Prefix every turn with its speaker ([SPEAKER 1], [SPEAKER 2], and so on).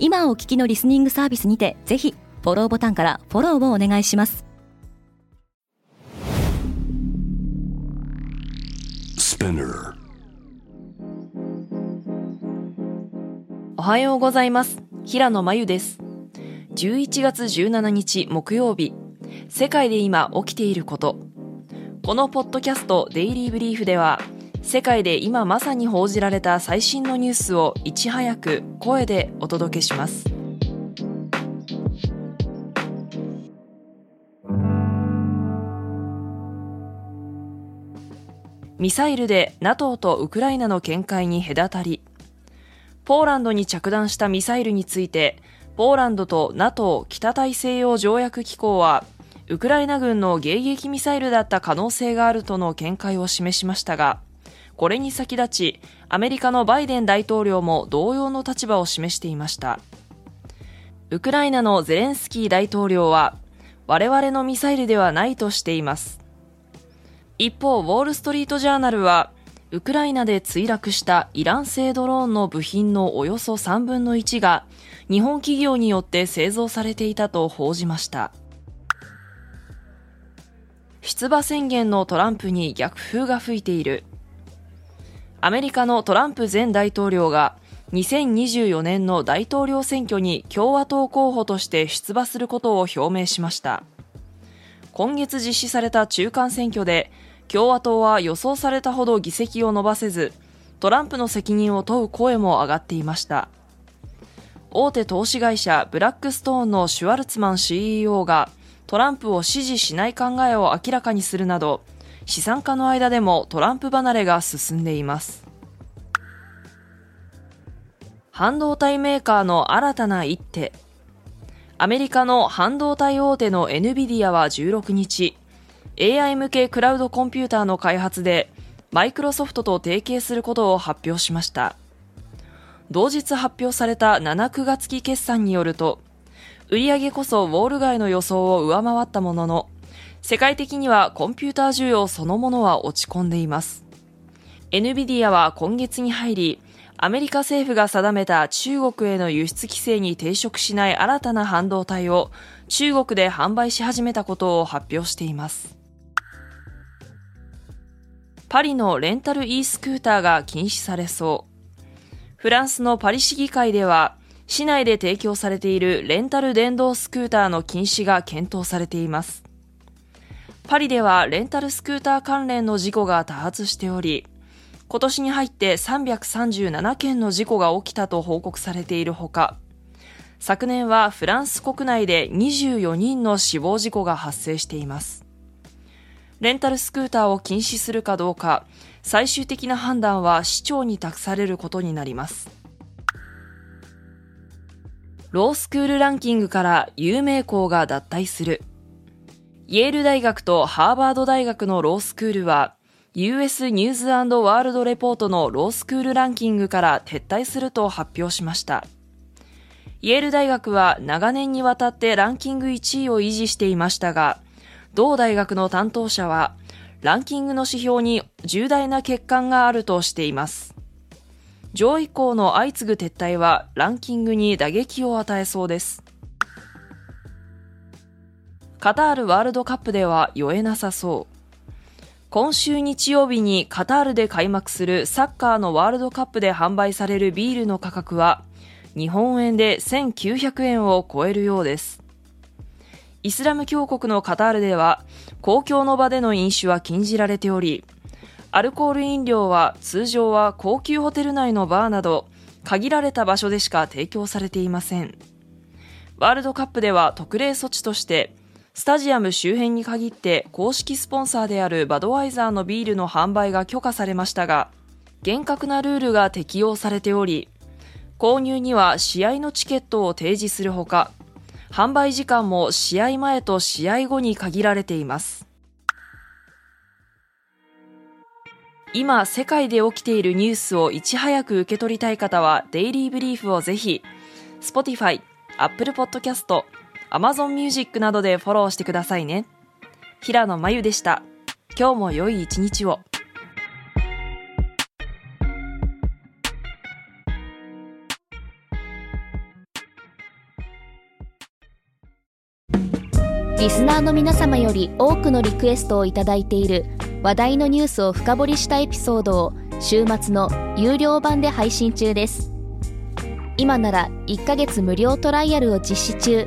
[SPEAKER 1] 今お聞きのリスニングサービスにてぜひフォローボタンからフォローをお願いします。
[SPEAKER 2] おはようございます。平野真由です。11月17日木曜日。世界で今起きていること。このポッドキャストデイリーブリーフでは世界で今まさに報じられた最新のニュースをいち早く声でお届けします。ミサイルで NATO とウクライナの見解に隔たりポーランドに着弾したミサイルについてポーランドと NATO 北大西洋条約機構はウクライナ軍の迎撃ミサイルだった可能性があるとの見解を示しましたがこれに先立ち、アメリカのバイデン大統領も同様の立場を示していました。ウクライナのゼレンスキー大統領は、我々のミサイルではないとしています。一方、ウォールストリートジャーナルは、ウクライナで墜落したイラン製ドローンの部品のおよそ3分の1が日本企業によって製造されていたと報じました。出馬宣言のトランプに逆風が吹いている。アメリカのトランプ前大統領が2024年の大統領選挙に共和党候補として出馬することを表明しました。今月実施された中間選挙で共和党は予想されたほど議席を伸ばせずトランプの責任を問う声も上がっていました。大手投資会社ブラックストーンのシュワルツマン CEO がトランプを支持しない考えを明らかにするなど資産家の間でもトランプ離れが進んでいます。半導体メーカーの新たな一手。アメリカの半導体大手の NVIDIA は16日、AI 向けクラウドコンピューターの開発で、マイクロソフトと提携することを発表しました。同日発表された7、9月期決算によると、売上こそウォール街の予想を上回ったものの、世界的にはコンピューター需要そのものは落ち込んでいます。NVIDIA は今月に入り、アメリカ政府が定めた中国への輸出規制に抵触しない新たな半導体を中国で販売し始めたことを発表しています。パリのレンタル e スクーターが禁止されそう。フランスのパリ市議会では、市内で提供されているレンタル電動スクーターの禁止が検討されています。パリではレンタルスクーター関連の事故が多発しており、今年に入って337件の事故が起きたと報告されているほか、昨年はフランス国内で24人の死亡事故が発生しています。レンタルスクーターを禁止するかどうか、最終的な判断は市長に託されることになります。ロースクールランキングから有名校が脱退する。イェール大学とハーバード大学のロースクールは、US ニューズワールドレポートのロースクールランキングから撤退すると発表しました。イェール大学は長年にわたってランキング1位を維持していましたが、同大学の担当者は、ランキングの指標に重大な欠陥があるとしています。上位校の相次ぐ撤退はランキングに打撃を与えそうです。カタールワールドカップでは酔えなさそう。今週日曜日にカタールで開幕するサッカーのワールドカップで販売されるビールの価格は日本円で1900円を超えるようです。イスラム教国のカタールでは公共の場での飲酒は禁じられており、アルコール飲料は通常は高級ホテル内のバーなど限られた場所でしか提供されていません。ワールドカップでは特例措置としてスタジアム周辺に限って公式スポンサーであるバドワイザーのビールの販売が許可されましたが、厳格なルールが適用されており、購入には試合のチケットを提示するほか、販売時間も試合前と試合後に限られています。今、世界で起きているニュースをいち早く受け取りたい方は、デイリーブリーフをぜひ、Spotify、Apple Podcast、Amazon Music などでフォローしてくださいね。平野真由でした。今日も良い一日を。
[SPEAKER 3] リスナーの皆様より多くのリクエストをいただいている話題のニュースを深掘りしたエピソードを週末の有料版で配信中です今なら1ヶ月無料トライアルを実施中